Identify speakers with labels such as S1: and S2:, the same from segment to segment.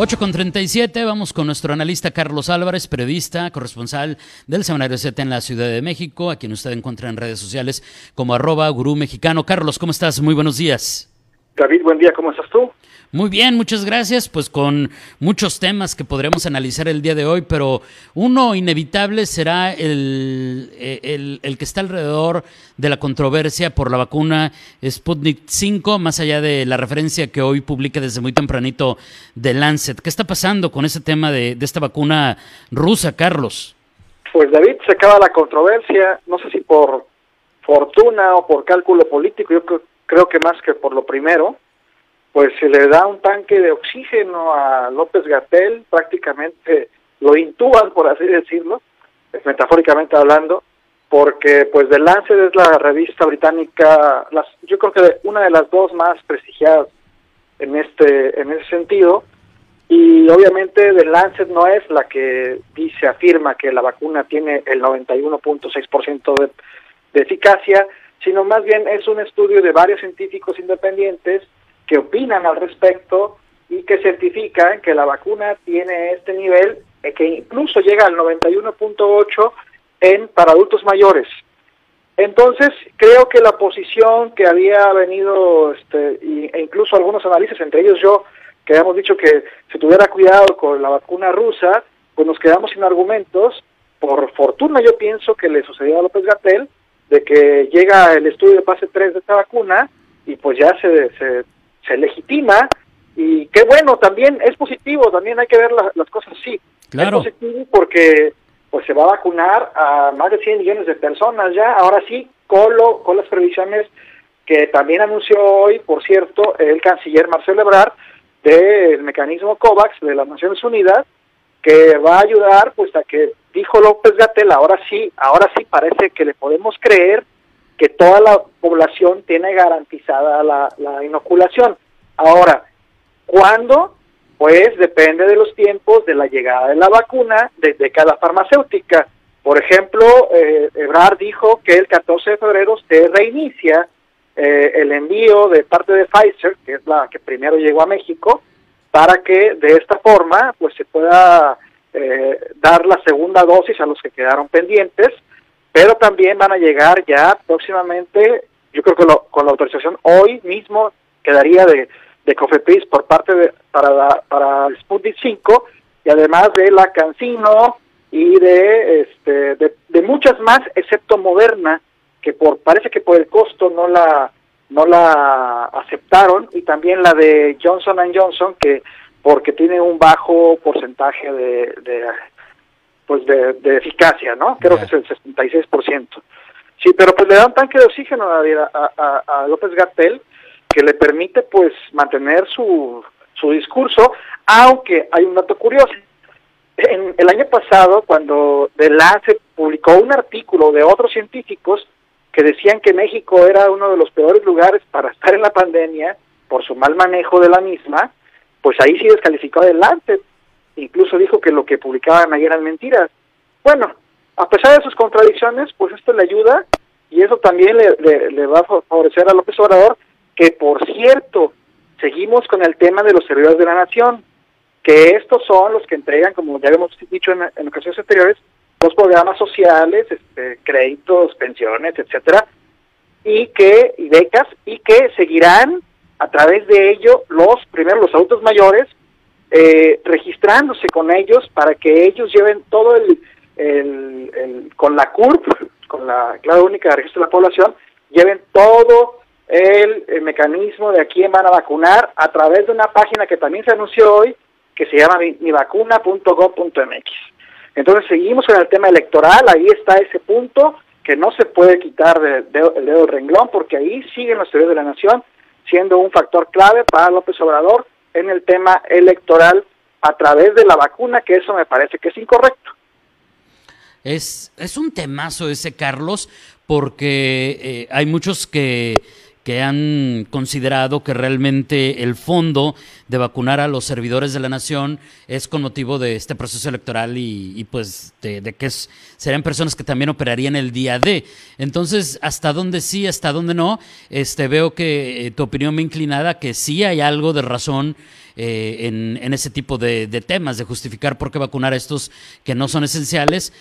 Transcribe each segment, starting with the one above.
S1: 8 con 37, vamos con nuestro analista Carlos Álvarez, periodista, corresponsal del Semanario Z en la Ciudad de México, a quien usted encuentra en redes sociales como arroba gurú mexicano. Carlos, ¿cómo estás? Muy buenos días.
S2: David, buen día, ¿cómo estás tú?
S1: Muy bien, muchas gracias. Pues con muchos temas que podremos analizar el día de hoy, pero uno inevitable será el, el, que está alrededor de la controversia por la vacuna Sputnik 5, más allá de la referencia que hoy publica desde muy tempranito de Lancet. ¿Qué está pasando con ese tema de, de esta vacuna rusa, Carlos?
S2: Pues David, se acaba la controversia, no sé si por fortuna o por cálculo político, yo creo que más que por lo primero pues se le da un tanque de oxígeno a López Gatel, prácticamente lo intuban, por así decirlo, metafóricamente hablando, porque pues The Lancet es la revista británica, las, yo creo que una de las dos más prestigiadas en este en ese sentido, y obviamente The Lancet no es la que dice, afirma que la vacuna tiene el 91.6% de, de eficacia, sino más bien es un estudio de varios científicos independientes que opinan al respecto y que certifican que la vacuna tiene este nivel eh, que incluso llega al 91.8 en para adultos mayores. Entonces, creo que la posición que había venido, este, e incluso algunos analistas, entre ellos yo, que habíamos dicho que se tuviera cuidado con la vacuna rusa, pues nos quedamos sin argumentos. Por fortuna yo pienso que le sucedió a López Gatel, de que llega el estudio de fase 3 de esta vacuna y pues ya se, se se legitima y qué bueno, también es positivo, también hay que ver las cosas así.
S1: Claro.
S2: Es positivo porque pues se va a vacunar a más de 100 millones de personas ya, ahora sí, con, lo, con las previsiones que también anunció hoy, por cierto, el canciller Marcelo Ebrard del mecanismo COVAX de las Naciones Unidas, que va a ayudar pues a que dijo López Gatel, ahora sí, ahora sí parece que le podemos creer que toda la población tiene garantizada la, inoculación. Ahora, ¿cuándo? Pues depende de los tiempos de la llegada de la vacuna desde cada farmacéutica. Por ejemplo, eh, Ebrard dijo que el 14 de febrero se reinicia eh, el envío de parte de Pfizer, que es la que primero llegó a México, para que de esta forma pues se pueda eh, dar la segunda dosis a los que quedaron pendientes pero también van a llegar ya próximamente, yo creo que con la autorización hoy mismo quedaría de, de COFEPRIS por parte de, para, para Sputnik 5 y además de la Cancino y de, este, de, muchas más, excepto Moderna, que por parece que por el costo no la no la aceptaron y también la de Johnson Johnson que porque tiene un bajo porcentaje de, de pues de, eficacia, ¿no? Creo que es el 66%. Sí, pero pues le dan tanque de oxígeno a, a, López Gatel que le permite pues mantener su, su discurso, aunque hay un dato curioso. En el año pasado, cuando The Lancet publicó un artículo de otros científicos que decían que México era uno de los peores lugares para estar en la pandemia por su mal manejo de la misma, pues ahí sí descalificó a The Lancet incluso dijo que lo que publicaban ahí eran mentiras. Bueno, a pesar de sus contradicciones, pues esto le ayuda y eso también le, le, va a favorecer a López Obrador, que por cierto, seguimos con el tema de los servidores de la nación, que estos son los que entregan, como ya hemos dicho en, en ocasiones anteriores, los programas sociales, este, créditos, pensiones, etcétera, y que y becas y que seguirán a través de ello los primero los adultos mayores eh, registrándose con ellos para que ellos lleven todo el, con la CURP, con la clave única de registro de la población, lleven todo el, mecanismo de a quién van a vacunar a través de una página que también se anunció hoy, que se llama mivacuna.gov.mx. Entonces seguimos con el tema electoral, ahí está ese punto que no se puede quitar del dedo, el dedo del renglón, porque ahí siguen los teorías de la nación siendo un factor clave para López Obrador en el tema electoral a través de la vacuna, que eso me parece que es incorrecto.
S1: Es, es un temazo ese, Carlos, porque eh, hay muchos que que han considerado que realmente el fondo de vacunar a los servidores de la nación es con motivo de este proceso electoral y, pues de, que es, serían personas que también operarían el día de. Entonces, hasta dónde sí, hasta dónde no, este veo que eh, tu opinión me inclinada que sí hay algo de razón eh, en, ese tipo de, de temas, de justificar por qué vacunar a estos que no son esenciales.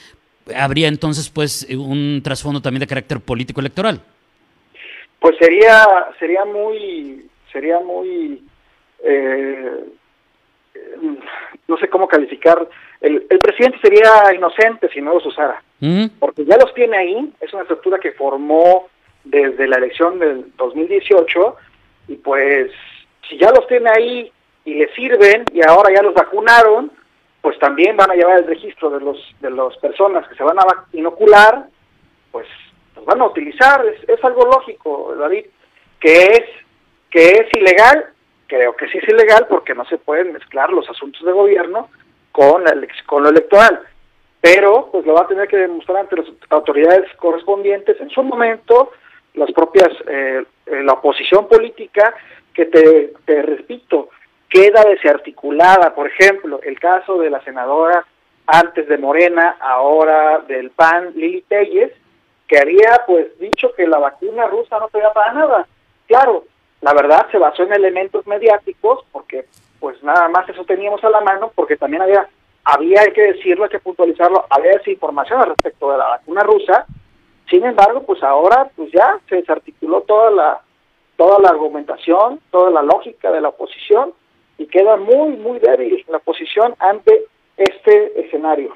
S1: Habría entonces pues un trasfondo también de carácter político electoral
S2: pues sería sería muy sería muy eh, no sé cómo calificar el, el, presidente sería inocente si no los usara mm. porque ya los tiene ahí es una estructura que formó desde la elección del 2018 y pues si ya los tiene ahí y le sirven y ahora ya los vacunaron pues también van a llevar el registro de los de las personas que se van a inocular pues van a utilizar, es, algo lógico, David, que es, que es ilegal, creo que sí es ilegal porque no se pueden mezclar los asuntos de gobierno con, con lo electoral, pero pues lo va a tener que demostrar ante las autoridades correspondientes en su momento, las propias, eh, eh, la oposición política, que te, te repito, queda desarticulada, por ejemplo, el caso de la senadora antes de Morena, ahora del PAN, Lili Telles, que había pues dicho que la vacuna rusa no servía para nada. Claro, la verdad se basó en elementos mediáticos porque pues nada más eso teníamos a la mano porque también había había hay que decirlo, hay que puntualizarlo, había esa información al respecto de la vacuna rusa. Sin embargo, pues ahora pues ya se desarticuló toda la toda la argumentación, toda la lógica de la oposición y queda muy muy débil la oposición ante este escenario.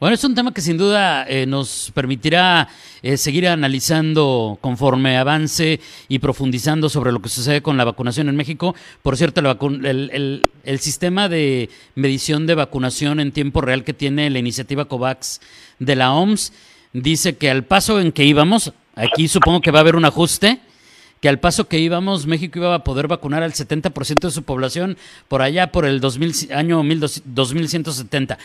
S1: Bueno, es un tema que sin duda eh, nos permitirá eh, seguir analizando conforme avance y profundizando sobre lo que sucede con la vacunación en México. Por cierto, el, el, sistema de medición de vacunación en tiempo real que tiene la iniciativa COVAX de la OMS dice que al paso en que íbamos, aquí supongo que va a haber un ajuste, que al paso que íbamos, México iba a poder vacunar al 70% de su población por allá por el 2000, año 2170.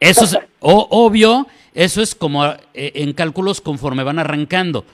S1: Eso es obvio, eso es como eh, en cálculos conforme van arrancando.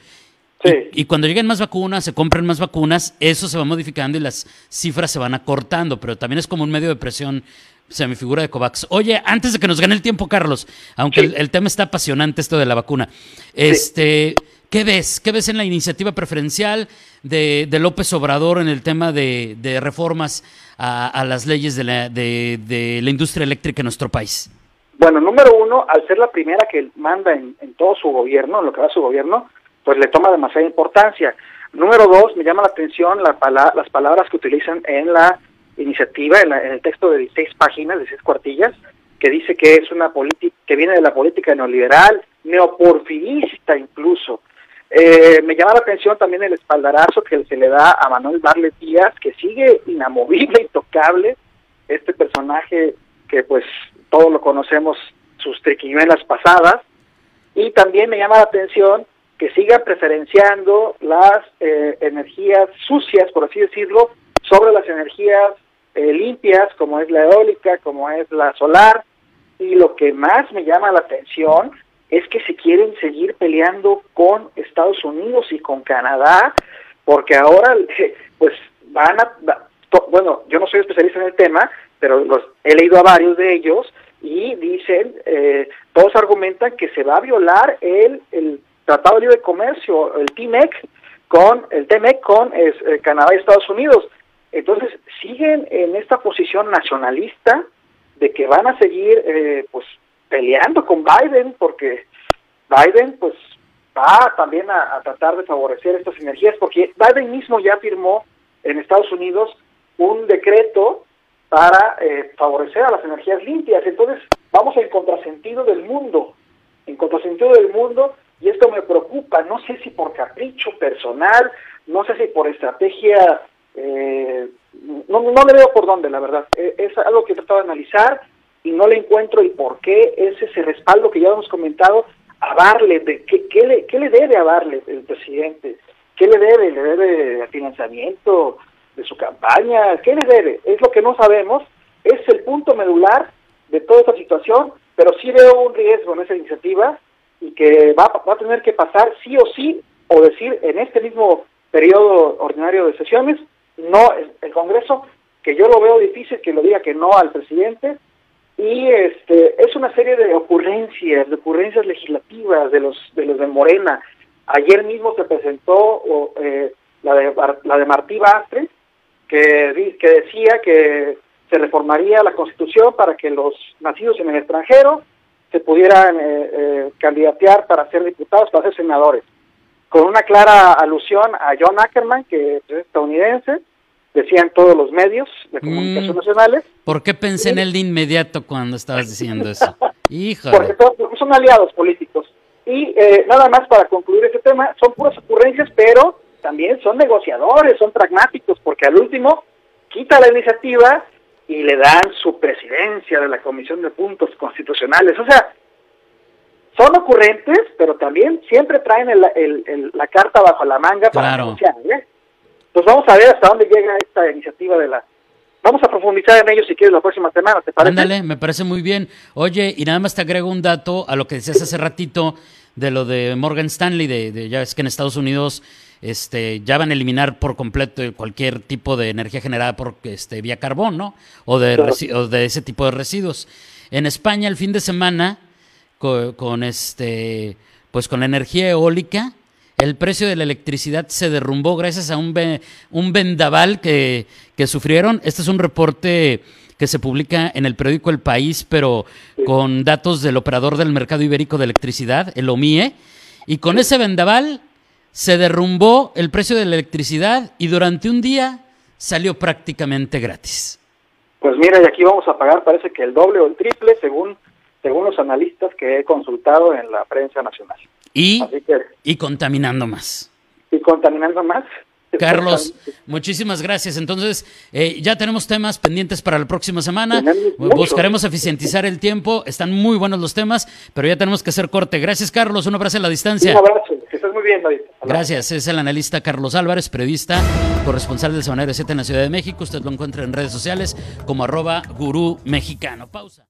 S1: Y, cuando lleguen más vacunas, se compren más vacunas, eso se va modificando y las cifras se van acortando, pero también es como un medio de presión, o sea, mi figura de COVAX. Oye, antes de que nos gane el tiempo, Carlos, aunque el, tema está apasionante, esto de la vacuna, este, ¿qué ves? ¿Qué ves en la iniciativa preferencial? de, López Obrador en el tema de, reformas a, las leyes de la, de, la industria eléctrica en nuestro país?
S2: Bueno, número uno, al ser la primera que manda en, todo su gobierno, en lo que va su gobierno, pues le toma demasiada importancia. Número dos, me llama la atención las palabras que utilizan en la iniciativa, en, en el texto de 16 páginas, de 16 cuartillas, que dice que es una política que viene de la política neoliberal, neoporfirista incluso, eh, me llama la atención también el espaldarazo que se le da a Manuel Barlet Díaz, que sigue inamovible, intocable, este personaje que pues todos lo conocemos, sus triquiñuelas pasadas, y también me llama la atención que siga preferenciando las eh, energías sucias, por así decirlo, sobre las energías eh, limpias, como es la eólica, como es la solar, y lo que más me llama la atención es que se quieren seguir peleando con Estados Unidos y con Canadá, porque ahora pues van a, bueno, yo no soy especialista en el tema, pero los, he leído a varios de ellos y dicen, eh, todos argumentan que se va a violar el, el Tratado de Libre Comercio, el TMEC, con el TMEC con eh, Canadá y Estados Unidos. Entonces siguen en esta posición nacionalista de que van a seguir eh, pues peleando con Biden porque Biden pues va también a, tratar de favorecer estas energías porque Biden mismo ya firmó en Estados Unidos un decreto para eh, favorecer a las energías limpias. Entonces vamos en contrasentido del mundo, en contrasentido del mundo y esto me preocupa, no sé si por capricho personal, no sé si por estrategia, eh, no, no le veo por dónde, la verdad. Eh, es algo que he tratado de analizar y no le encuentro el por qué es ese respaldo que ya hemos comentado a darle, de, ¿qué, qué, le, ¿qué le debe a darle el presidente? ¿Qué le debe? ¿Le debe financiamiento de su campaña? ¿Qué le debe? Es lo que no sabemos, es el punto medular de toda esta situación, pero sí veo un riesgo en esa iniciativa y que va, va a tener que pasar sí o sí, o decir en este mismo periodo ordinario de sesiones, no el Congreso, que yo lo veo difícil que lo diga que no al presidente, y este es una serie de ocurrencias, de ocurrencias legislativas de los de los de Morena. Ayer mismo se presentó eh, la de la de Martí Bastre, que, que decía que se reformaría la Constitución para que los nacidos en el extranjero se pudieran eh, eh, candidatear para ser diputados, para ser senadores, con una clara alusión a John Ackerman, que es estadounidense, decían todos los medios de comunicación mm. nacionales.
S1: ¿Por qué pensé en él de inmediato cuando estabas diciendo eso?
S2: Híjole. Porque, todos, son aliados políticos. Y eh, nada más para concluir este tema, son puras ocurrencias, pero también son negociadores, son pragmáticos, porque al último quita la iniciativa y le dan su presidencia de la Comisión de Puntos Constitucionales. O sea, son ocurrentes, pero también siempre traen la carta bajo la manga para negociar. ¿eh? Pues vamos a ver hasta dónde llega esta iniciativa de la... Vamos a profundizar en ello si quieres la próxima semana, ¿te parece?
S1: Ándale, me parece muy bien. Oye, y nada más te agrego un dato a lo que decías hace ratito de lo de Morgan Stanley, de, ya ves que en Estados Unidos este, ya van a eliminar por completo cualquier tipo de energía generada por este, vía carbón, ¿no? O de, o de ese tipo de residuos. En España, el fin de semana, con, con este, pues con la energía eólica, el precio de la electricidad se derrumbó gracias a un, un vendaval que, que sufrieron. Este es un reporte que se publica en el periódico El País, pero con datos del operador del mercado ibérico de electricidad, el OMIE, y con ese vendaval se derrumbó el precio de la electricidad y durante un día salió prácticamente gratis.
S2: Pues mira, y aquí vamos a pagar parece que el doble o el triple según según los analistas que he consultado en la prensa nacional.
S1: Y, y contaminando más.
S2: Y contaminando más.
S1: Carlos, muchísimas gracias. Entonces, eh, ya tenemos temas pendientes para la próxima semana. Buscaremos eficientizar el tiempo. Están muy buenos los temas, pero ya tenemos que hacer corte. Gracias, Carlos. Un abrazo a la distancia.
S2: Un abrazo. Que estés muy bien, David.
S1: Gracias. Es el analista Carlos Álvarez, periodista, corresponsal del Semanario 7 en la Ciudad de México. Usted lo encuentra en redes sociales como arroba gurú mexicano. Pausa.